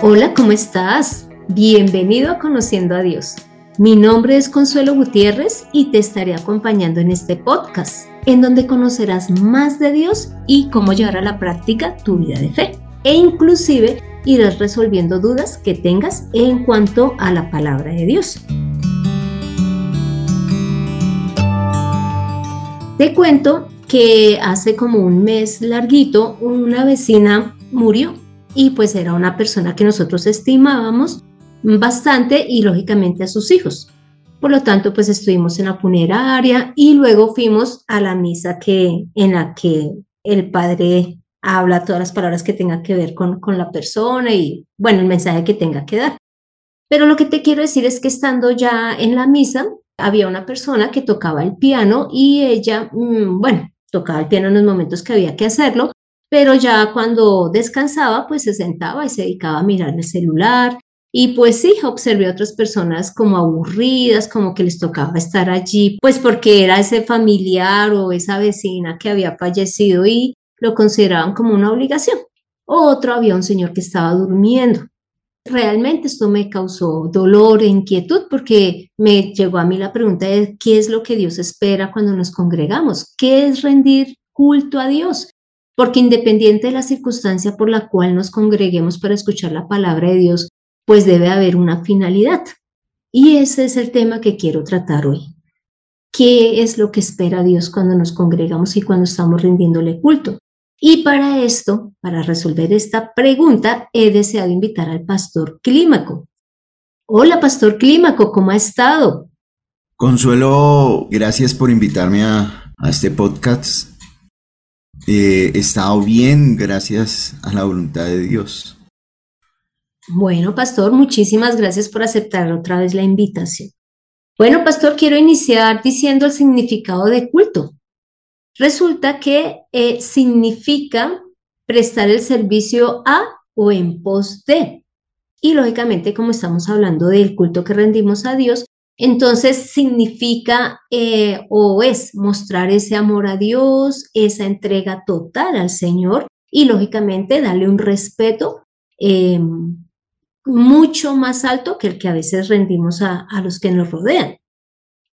Hola, ¿cómo estás? Bienvenido a Conociendo a Dios. Mi nombre es Consuelo Gutiérrez y te estaré acompañando en este podcast, en donde conocerás más de Dios y cómo llevar a la práctica tu vida de fe. E inclusive irás resolviendo dudas que tengas en cuanto a la palabra de Dios. Te cuento que hace como un mes larguito una vecina murió y pues era una persona que nosotros estimábamos bastante y lógicamente a sus hijos. Por lo tanto, pues estuvimos en la funeraria y luego fuimos a la misa que, en la que el padre habla todas las palabras que tengan que ver con, con la persona y, bueno, el mensaje que tenga que dar. Pero lo que te quiero decir es que estando ya en la misa, había una persona que tocaba el piano y ella, mm, bueno, tocaba el piano en los momentos que había que hacerlo, pero ya cuando descansaba, pues se sentaba y se dedicaba a mirar el celular. Y pues sí, observé a otras personas como aburridas, como que les tocaba estar allí, pues porque era ese familiar o esa vecina que había fallecido y lo consideraban como una obligación. Otro había un señor que estaba durmiendo. Realmente esto me causó dolor e inquietud porque me llegó a mí la pregunta de qué es lo que Dios espera cuando nos congregamos, qué es rendir culto a Dios porque independiente de la circunstancia por la cual nos congreguemos para escuchar la palabra de Dios, pues debe haber una finalidad. Y ese es el tema que quiero tratar hoy. ¿Qué es lo que espera Dios cuando nos congregamos y cuando estamos rindiéndole culto? Y para esto, para resolver esta pregunta, he deseado invitar al pastor Clímaco. Hola, pastor Clímaco, ¿cómo ha estado? Consuelo, gracias por invitarme a, a este podcast eh, he estado bien gracias a la voluntad de Dios. Bueno, pastor, muchísimas gracias por aceptar otra vez la invitación. Bueno, pastor, quiero iniciar diciendo el significado de culto. Resulta que eh, significa prestar el servicio a o en pos de. Y lógicamente, como estamos hablando del culto que rendimos a Dios, entonces significa eh, o es mostrar ese amor a Dios, esa entrega total al Señor y lógicamente darle un respeto em, mucho más alto que el que a veces rendimos a, a los que nos rodean.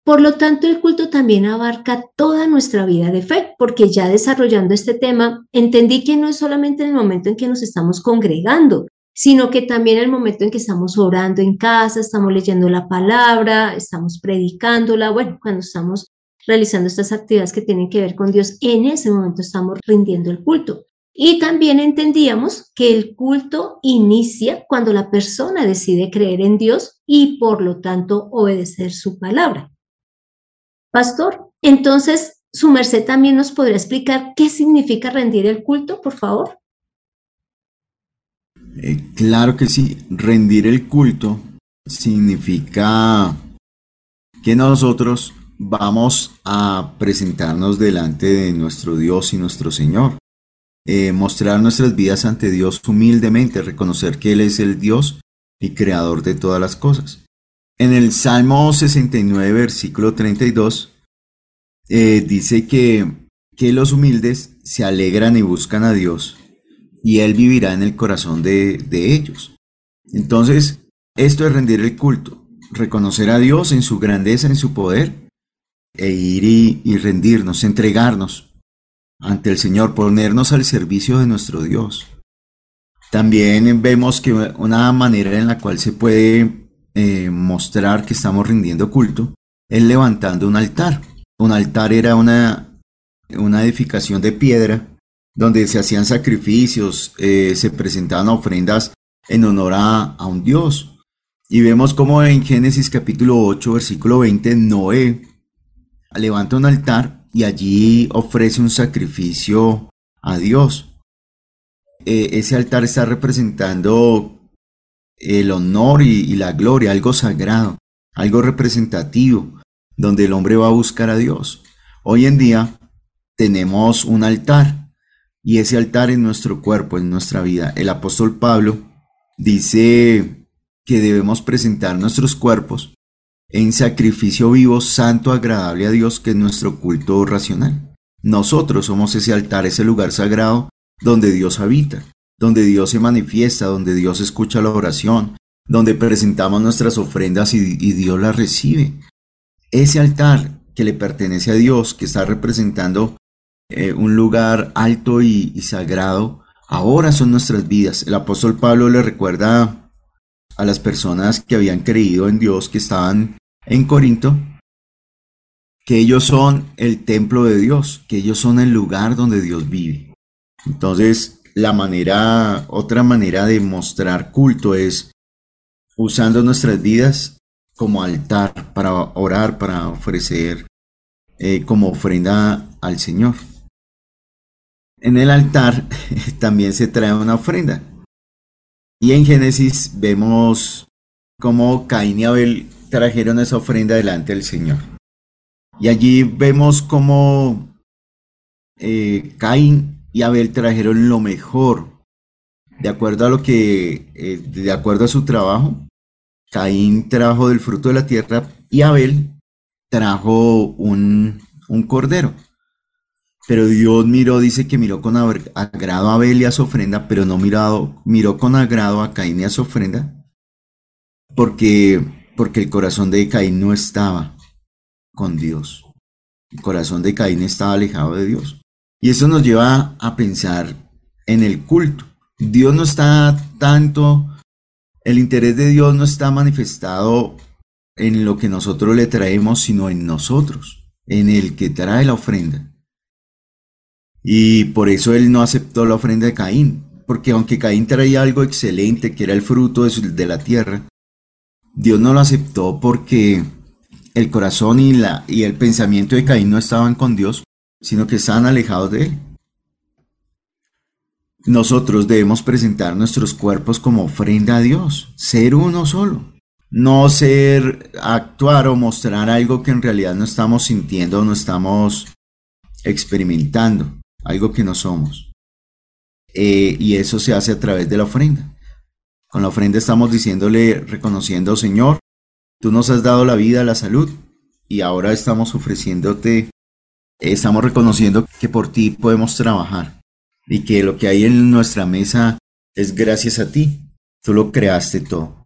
Por lo tanto, el culto también abarca toda nuestra vida de fe, porque ya desarrollando este tema, entendí que no es solamente en el momento en que nos estamos congregando, sino que también el momento en que estamos orando en casa, estamos leyendo la palabra, estamos predicándola, bueno, cuando estamos realizando estas actividades que tienen que ver con Dios, en ese momento estamos rindiendo el culto. Y también entendíamos que el culto inicia cuando la persona decide creer en Dios y por lo tanto obedecer su palabra. Pastor, entonces, su merced también nos podría explicar qué significa rendir el culto, por favor. Eh, claro que sí, rendir el culto significa que nosotros vamos a presentarnos delante de nuestro Dios y nuestro Señor, eh, mostrar nuestras vidas ante Dios humildemente, reconocer que Él es el Dios y creador de todas las cosas. En el Salmo 69, versículo 32, eh, dice que, que los humildes se alegran y buscan a Dios y Él vivirá en el corazón de, ellos. Entonces, esto es rendir el culto, reconocer a Dios en su grandeza, en su poder, e ir y, rendirnos, entregarnos ante el Señor, ponernos al servicio de nuestro Dios. También vemos que una manera en la cual se puede eh, mostrar que estamos rindiendo culto es levantando un altar. Un altar era una, una edificación de piedra donde se hacían sacrificios, eh, se presentaban ofrendas en honor a, un Dios. Y vemos como en Génesis capítulo 8, versículo 20, Noé levanta un altar y allí ofrece un sacrificio a Dios. Eh, ese altar está representando el honor y, la gloria, algo sagrado, algo representativo, donde el hombre va a buscar a Dios. Hoy en día tenemos un altar y ese altar en nuestro cuerpo, en nuestra vida. El apóstol Pablo dice que debemos presentar nuestros cuerpos en sacrificio vivo, santo, agradable a Dios, que es nuestro culto racional. Nosotros somos ese altar, ese lugar sagrado donde Dios habita, donde Dios se manifiesta, donde Dios escucha la oración, donde presentamos nuestras ofrendas y, Dios las recibe. Ese altar que le pertenece a Dios, que está representando eh, un lugar alto y, sagrado, ahora son nuestras vidas. El apóstol Pablo le recuerda a las personas que habían creído en Dios, que estaban en Corinto, que ellos son el templo de Dios, que ellos son el lugar donde Dios vive. Entonces, la manera, otra manera de mostrar culto es usando nuestras vidas como altar para orar, para ofrecer eh, como ofrenda al Señor. En el altar también se trae una ofrenda. Y en Génesis vemos cómo Caín y Abel trajeron esa ofrenda delante del Señor. Y allí vemos cómo eh, Caín y Abel trajeron lo mejor, de acuerdo a lo que, eh, de acuerdo a su trabajo. Caín trajo del fruto de la tierra y Abel trajo un, un cordero. Pero Dios miró, dice que miró con agrado a Abel y a su ofrenda, pero no mirado, miró con agrado a Caín y a su ofrenda, porque, porque el corazón de Caín no estaba con Dios. El corazón de Caín estaba alejado de Dios. Y eso nos lleva a pensar en el culto. Dios no está tanto, el interés de Dios no está manifestado en lo que nosotros le traemos, sino en nosotros, en el que trae la ofrenda. Y por eso él no aceptó la ofrenda de Caín, porque aunque Caín traía algo excelente, que era el fruto de, la tierra, Dios no lo aceptó porque el corazón y, la, y el pensamiento de Caín no estaban con Dios, sino que estaban alejados de él. Nosotros debemos presentar nuestros cuerpos como ofrenda a Dios, ser uno solo, no ser, actuar o mostrar algo que en realidad no estamos sintiendo o no estamos experimentando algo que no somos. Eh, y eso se hace a través de la ofrenda. Con la ofrenda estamos diciéndole, reconociendo, Señor, tú nos has dado la vida, la salud, y ahora estamos ofreciéndote, estamos reconociendo que por ti podemos trabajar y que lo que hay en nuestra mesa es gracias a ti. Tú lo creaste todo.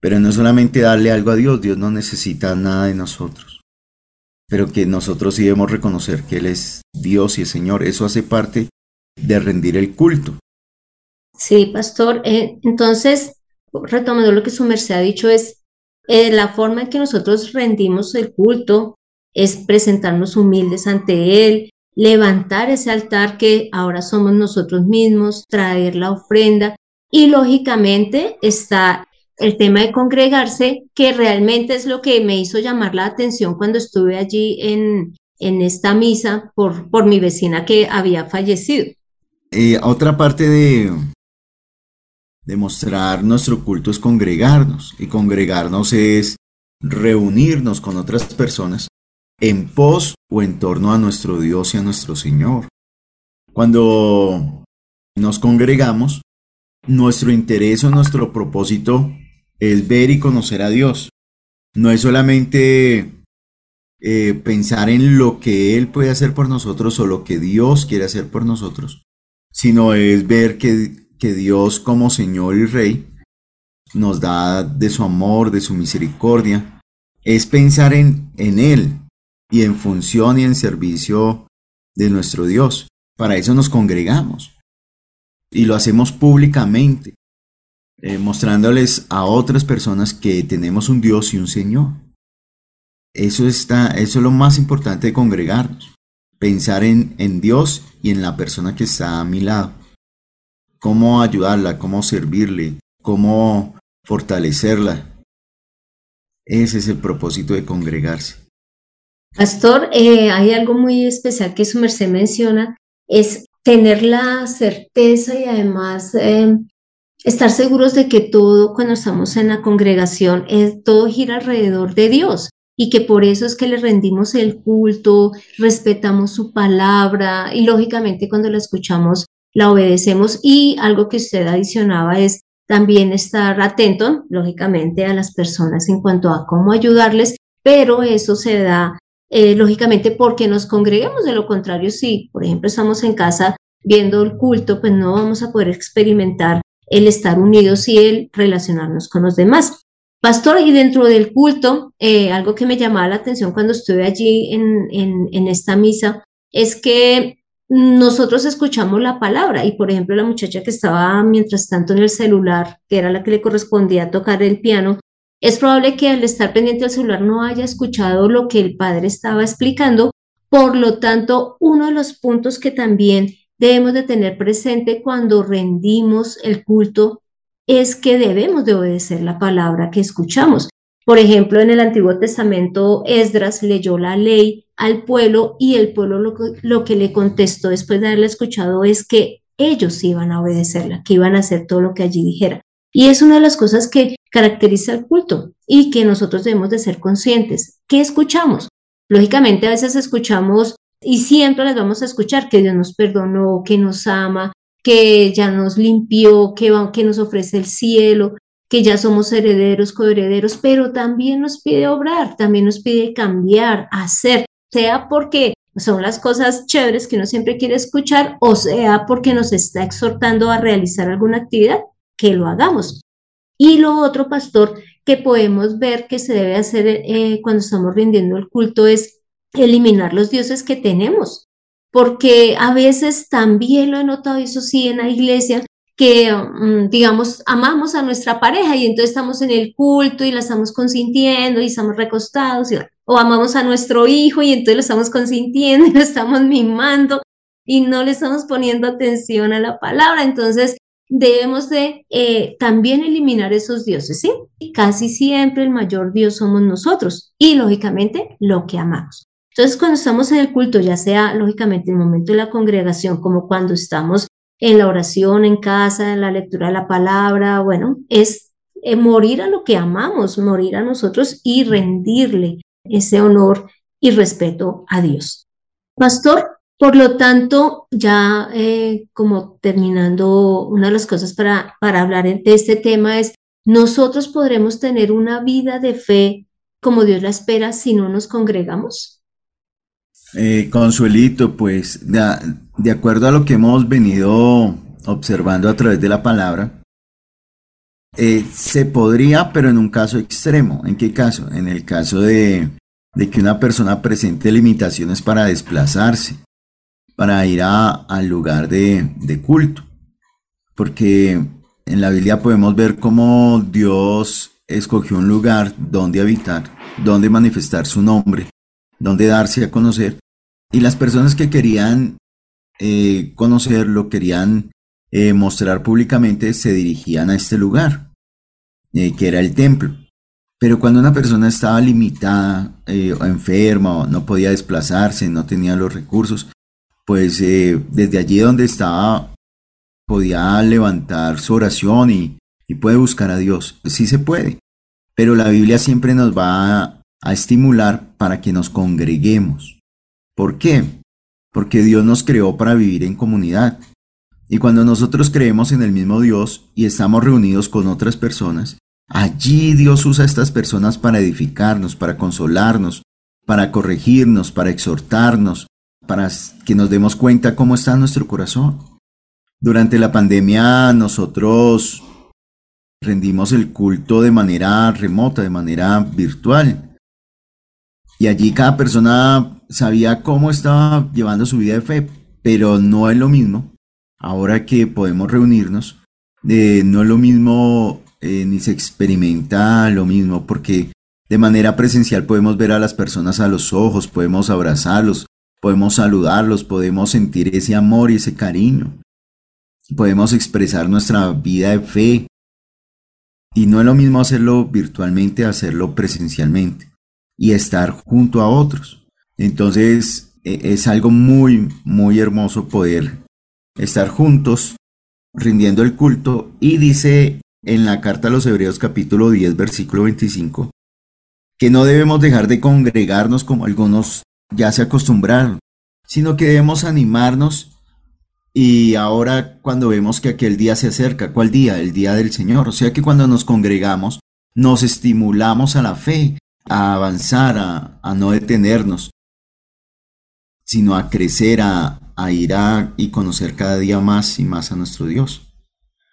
Pero no solamente darle algo a Dios, Dios no necesita nada de nosotros pero que nosotros sí debemos reconocer que Él es Dios y el Señor. Eso hace parte de rendir el culto. Sí, pastor. Eh, entonces, retomando lo que su merced ha dicho, es eh, la forma en que nosotros rendimos el culto es presentarnos humildes ante Él, levantar ese altar que ahora somos nosotros mismos, traer la ofrenda y lógicamente está el tema de congregarse, que realmente es lo que me hizo llamar la atención cuando estuve allí en, en esta misa por, por mi vecina que había fallecido. Otra parte de, de mostrar nuestro culto es congregarnos, y congregarnos es reunirnos con otras personas en pos o en torno a nuestro Dios y a nuestro Señor. Cuando nos congregamos, nuestro interés o nuestro propósito es ver y conocer a Dios. No es solamente eh, pensar en lo que Él puede hacer por nosotros o lo que Dios quiere hacer por nosotros, sino es ver que, que Dios como Señor y Rey nos da de su amor, de su misericordia. Es pensar en, en Él y en función y en servicio de nuestro Dios. Para eso nos congregamos y lo hacemos públicamente. Eh, mostrándoles a otras personas que tenemos un Dios y un Señor. Eso, está, eso es lo más importante de congregarnos, pensar en, en Dios y en la persona que está a mi lado. Cómo ayudarla, cómo servirle, cómo fortalecerla. Ese es el propósito de congregarse. Pastor, eh, hay algo muy especial que su merced menciona, es tener la certeza y además eh, estar seguros de que todo cuando estamos en la congregación, es, todo gira alrededor de Dios y que por eso es que le rendimos el culto, respetamos su palabra y lógicamente cuando la escuchamos la obedecemos y algo que usted adicionaba es también estar atento, lógicamente, a las personas en cuanto a cómo ayudarles, pero eso se da, eh, lógicamente, porque nos congregamos. De lo contrario, si, por ejemplo, estamos en casa viendo el culto, pues no vamos a poder experimentar el estar unidos y el relacionarnos con los demás. Pastor, y dentro del culto, eh, algo que me llamaba la atención cuando estuve allí en, en, en esta misa es que nosotros escuchamos la palabra y por ejemplo la muchacha que estaba mientras tanto en el celular, que era la que le correspondía tocar el piano, es probable que al estar pendiente del celular no haya escuchado lo que el padre estaba explicando. Por lo tanto, uno de los puntos que también debemos de tener presente cuando rendimos el culto es que debemos de obedecer la palabra que escuchamos. Por ejemplo, en el Antiguo Testamento, Esdras leyó la ley al pueblo y el pueblo lo, lo, que le contestó después de haberla escuchado es que ellos iban a obedecerla, que iban a hacer todo lo que allí dijera. Y es una de las cosas que caracteriza el culto y que nosotros debemos de ser conscientes. ¿Qué escuchamos? Lógicamente a veces escuchamos y siempre les vamos a escuchar que Dios nos perdonó, que nos ama, que ya nos limpió, que, que nos ofrece el cielo, que ya somos herederos, coherederos, pero también nos pide obrar, también nos pide cambiar, hacer, sea porque son las cosas chéveres que uno siempre quiere escuchar o sea porque nos está exhortando a realizar alguna actividad, que lo hagamos. Y lo otro, pastor, que podemos ver que se debe hacer eh, cuando estamos rindiendo el culto es eliminar los dioses que tenemos porque a veces también lo he notado, eso sí, en la iglesia, que, mm, digamos, amamos a nuestra pareja y entonces estamos en el culto y la estamos consintiendo y estamos recostados, o amamos a nuestro hijo y entonces lo estamos consintiendo y lo estamos mimando y no le estamos poniendo atención a la palabra. Entonces, debemos de eh, también eliminar esos dioses, ¿sí? Casi siempre el mayor Dios somos nosotros y, lógicamente, lo que amamos. Entonces, cuando estamos en el culto, ya sea lógicamente en el momento de la congregación, como cuando estamos en la oración, en casa, en la lectura de la palabra, bueno, es eh, morir a lo que amamos, morir a nosotros y rendirle ese honor y respeto a Dios. Pastor, por lo tanto, ya eh, como terminando, una de las cosas para, para hablar de este tema es, nosotros podremos tener una vida de fe como Dios la espera si no nos congregamos. Eh, Consuelito, pues de, acuerdo a lo que hemos venido observando a través de la palabra, eh, se podría, pero en un caso extremo. ¿En qué caso? En el caso de, que una persona presente limitaciones para desplazarse, para ir al lugar de, de culto. Porque en la Biblia podemos ver cómo Dios escogió un lugar donde habitar, donde manifestar su nombre, donde darse a conocer, y las personas que querían eh, conocerlo, querían eh, mostrar públicamente, se dirigían a este lugar, eh, que era el templo. Pero cuando una persona estaba limitada, o enferma, o no podía desplazarse, no tenía los recursos, pues desde allí donde estaba podía levantar su oración y, y puede buscar a Dios. Sí se puede, pero la Biblia siempre nos va a estimular para que nos congreguemos. ¿Por qué? Porque Dios nos creó para vivir en comunidad. Y cuando nosotros creemos en el mismo Dios y estamos reunidos con otras personas, allí Dios usa a estas personas para edificarnos, para consolarnos, para corregirnos, para exhortarnos, para que nos demos cuenta cómo está nuestro corazón. Durante la pandemia nosotros rendimos el culto de manera remota, de manera virtual. Y allí cada persona sabía cómo estaba llevando su vida de fe, pero no es lo mismo. Ahora que podemos reunirnos, eh, no es lo mismo eh, ni se experimenta lo mismo, porque de manera presencial podemos ver a las personas a los ojos, podemos abrazarlos, podemos saludarlos, podemos sentir ese amor y ese cariño. Podemos expresar nuestra vida de fe. Y no es lo mismo hacerlo virtualmente, hacerlo presencialmente y estar junto a otros. Entonces e, es algo muy, muy hermoso poder estar juntos rindiendo el culto y dice en la carta a los Hebreos capítulo 10 versículo 25 que no debemos dejar de congregarnos como algunos ya se acostumbraron, sino que debemos animarnos y ahora cuando vemos que aquel día se acerca, ¿cuál día? El día del Señor. O sea que cuando nos congregamos nos estimulamos a la fe, a avanzar, a, no detenernos, sino a crecer, a, a ir a y conocer cada día más y más a nuestro Dios.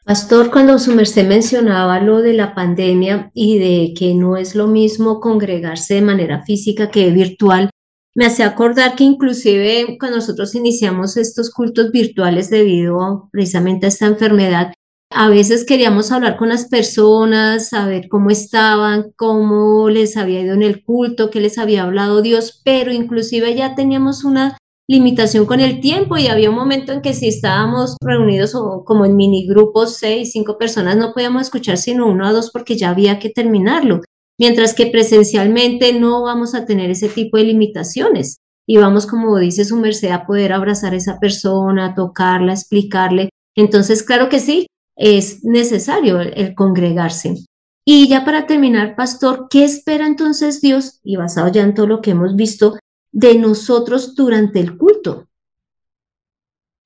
Pastor, cuando su merced mencionaba lo de la pandemia y de que no es lo mismo congregarse de manera física que virtual, me hace acordar que inclusive cuando nosotros iniciamos estos cultos virtuales debido precisamente a esta enfermedad, a veces queríamos hablar con las personas, saber cómo estaban, cómo les había ido en el culto, qué les había hablado Dios, pero inclusive ya teníamos una limitación con el tiempo y había un momento en que si estábamos reunidos o como en mini grupos, seis, cinco personas, no podíamos escuchar sino uno o dos porque ya había que terminarlo. Mientras que presencialmente no vamos a tener ese tipo de limitaciones y vamos, como dice su merced, a poder abrazar a esa persona, tocarla, explicarle. Entonces, claro que sí, es necesario el, congregarse. Y ya para terminar, pastor, ¿qué espera entonces Dios? Y basado ya en todo lo que hemos visto, de nosotros durante el culto?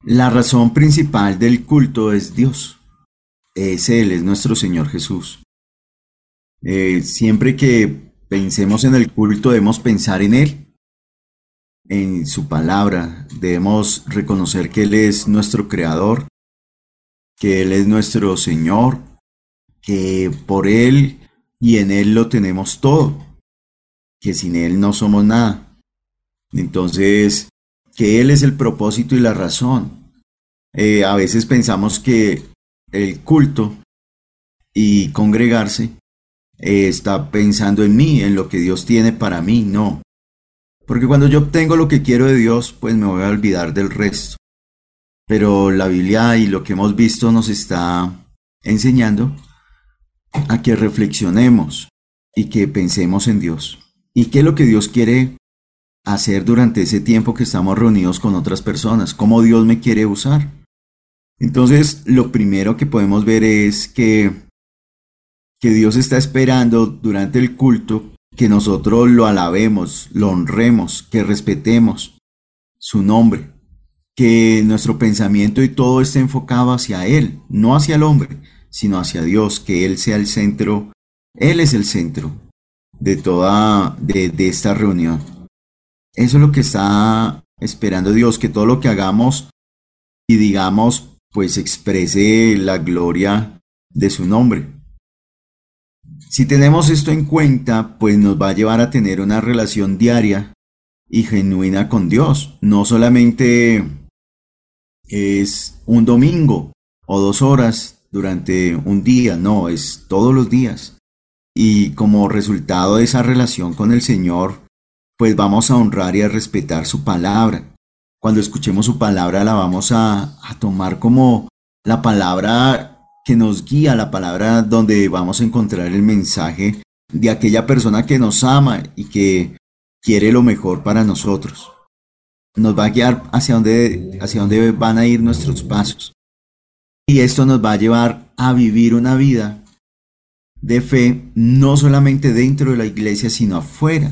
La razón principal del culto es Dios. Es Él, es nuestro Señor Jesús. Eh, siempre que pensemos en el culto debemos pensar en Él, en su palabra. Debemos reconocer que Él es nuestro Creador, que Él es nuestro Señor, que por Él y en Él lo tenemos todo, que sin Él no somos nada. Entonces, que Él es el propósito y la razón. Eh, a veces pensamos que el culto y congregarse eh, está pensando en mí, en lo que Dios tiene para mí, no. Porque cuando yo obtengo lo que quiero de Dios, pues me voy a olvidar del resto. Pero la Biblia y lo que hemos visto nos está enseñando a que reflexionemos y que pensemos en Dios. ¿Y qué es lo que Dios quiere hacer durante ese tiempo que estamos reunidos con otras personas, cómo Dios me quiere usar. Entonces, lo primero que podemos ver es que, que Dios está esperando durante el culto que nosotros lo alabemos, lo honremos, que respetemos su nombre, que nuestro pensamiento y todo esté enfocado hacia Él, no hacia el hombre, sino hacia Dios, que Él sea el centro, Él es el centro de toda, de, esta reunión. Eso es lo que está esperando Dios, que todo lo que hagamos y digamos, pues exprese la gloria de su nombre. Si tenemos esto en cuenta, pues nos va a llevar a tener una relación diaria y genuina con Dios. No solamente es un domingo o dos horas durante un día, no, es todos los días. Y como resultado de esa relación con el Señor, pues vamos a honrar y a respetar su palabra. Cuando escuchemos su palabra la vamos a, tomar como la palabra que nos guía, la palabra donde vamos a encontrar el mensaje de aquella persona que nos ama y que quiere lo mejor para nosotros. Nos va a guiar hacia dónde, hacia dónde van a ir nuestros pasos. Y esto nos va a llevar a vivir una vida de fe, no solamente dentro de la iglesia, sino afuera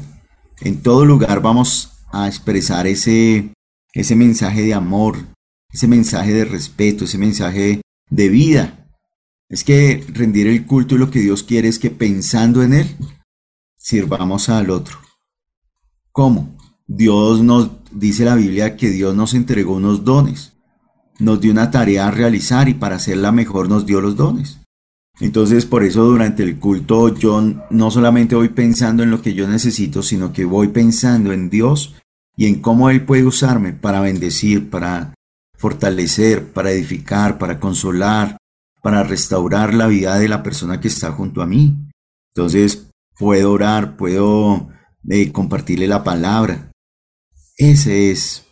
en todo lugar vamos a expresar ese, ese mensaje de amor, ese mensaje de respeto, ese mensaje de vida. Es que rendir el culto y lo que Dios quiere es que pensando en Él, sirvamos al otro. ¿Cómo? Dios nos dice la Biblia que Dios nos entregó unos dones, nos dio una tarea a realizar y para hacerla mejor nos dio los dones. Entonces, por eso durante el culto yo no solamente voy pensando en lo que yo necesito, sino que voy pensando en Dios y en cómo Él puede usarme para bendecir, para fortalecer, para edificar, para consolar, para restaurar la vida de la persona que está junto a mí. Entonces, puedo orar, puedo eh, compartirle la palabra. Ese es,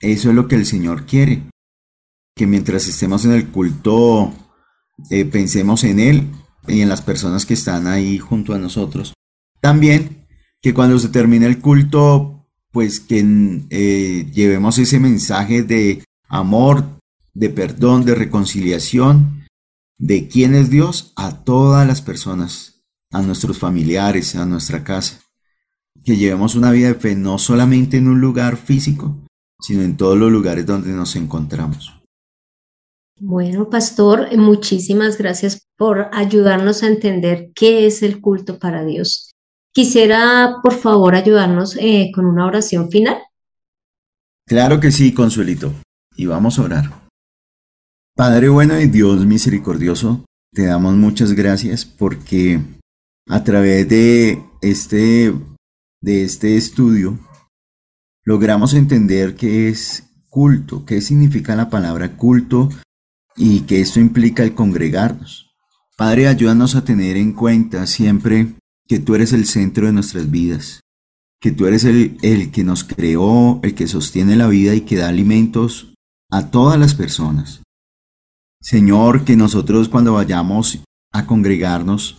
eso es lo que el Señor quiere. Que mientras estemos en el culto eh, pensemos en Él y en las personas que están ahí junto a nosotros. También que cuando se termine el culto, pues que eh, llevemos ese mensaje de amor, de perdón, de reconciliación, de quién es Dios a todas las personas, a nuestros familiares, a nuestra casa. Que llevemos una vida de fe no solamente en un lugar físico, sino en todos los lugares donde nos encontramos. Bueno, pastor, muchísimas gracias por ayudarnos a entender qué es el culto para Dios. Quisiera, por favor, ayudarnos eh, con una oración final. Claro que sí, Consuelito. Y vamos a orar. Padre bueno y Dios misericordioso, te damos muchas gracias porque a través de este, de este estudio logramos entender qué es culto, qué significa la palabra culto y que esto implica el congregarnos. Padre, ayúdanos a tener en cuenta siempre que tú eres el centro de nuestras vidas, que tú eres el, el que nos creó, el que sostiene la vida y que da alimentos a todas las personas. Señor, que nosotros cuando vayamos a congregarnos,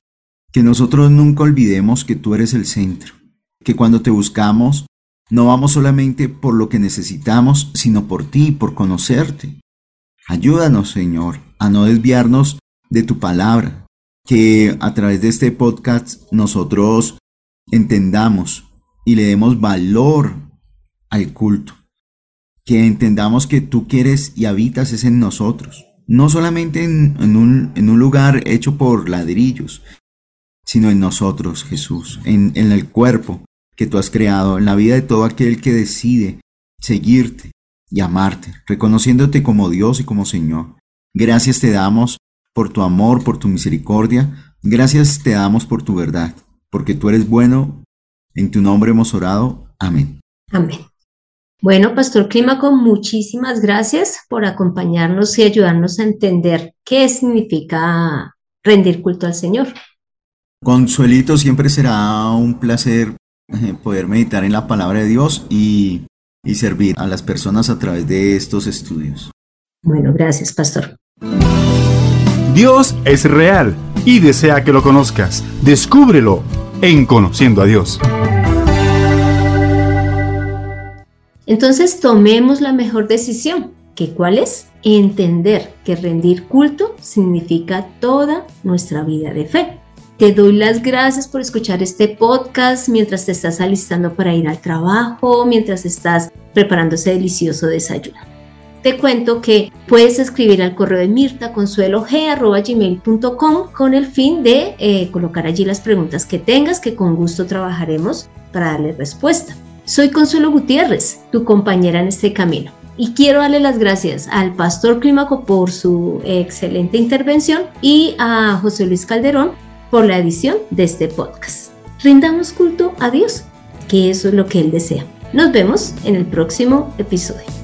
que nosotros nunca olvidemos que tú eres el centro, que cuando te buscamos, no vamos solamente por lo que necesitamos, sino por ti, por conocerte. Ayúdanos, Señor, a no desviarnos de tu palabra, que a través de este podcast nosotros entendamos y le demos valor al culto, que entendamos que tú quieres y habitas es en nosotros no solamente en, un, lugar hecho por ladrillos, sino en nosotros, Jesús, en, el cuerpo que tú has creado, en la vida de todo aquel que decide seguirte y amarte, reconociéndote como Dios y como Señor. Gracias te damos por tu amor, por tu misericordia. Gracias te damos por tu verdad, porque tú eres bueno. En tu nombre hemos orado. Amén. Amén. Bueno, Pastor Clímaco, muchísimas gracias por acompañarnos y ayudarnos a entender qué significa rendir culto al Señor. Consuelito, siempre será un placer poder meditar en la palabra de Dios y, y servir a las personas a través de estos estudios. Bueno, gracias, Pastor. Dios es real y desea que lo conozcas. Descúbrelo en Conociendo a Dios. Entonces tomemos la mejor decisión, que cuál es entender que rendir culto significa toda nuestra vida de fe. Te doy las gracias por escuchar este podcast mientras te estás alistando para ir al trabajo, mientras estás preparando ese delicioso desayuno. Te cuento que puedes escribir al correo de mirta con el fin de eh, colocar allí las preguntas que tengas que con gusto trabajaremos para darle respuesta. Soy Consuelo Gutiérrez, tu compañera en este camino, y quiero darle las gracias al pastor Clímaco por su excelente intervención y a José Luis Calderón por la edición de este podcast. Rindamos culto a Dios, que eso es lo que Él desea. Nos vemos en el próximo episodio.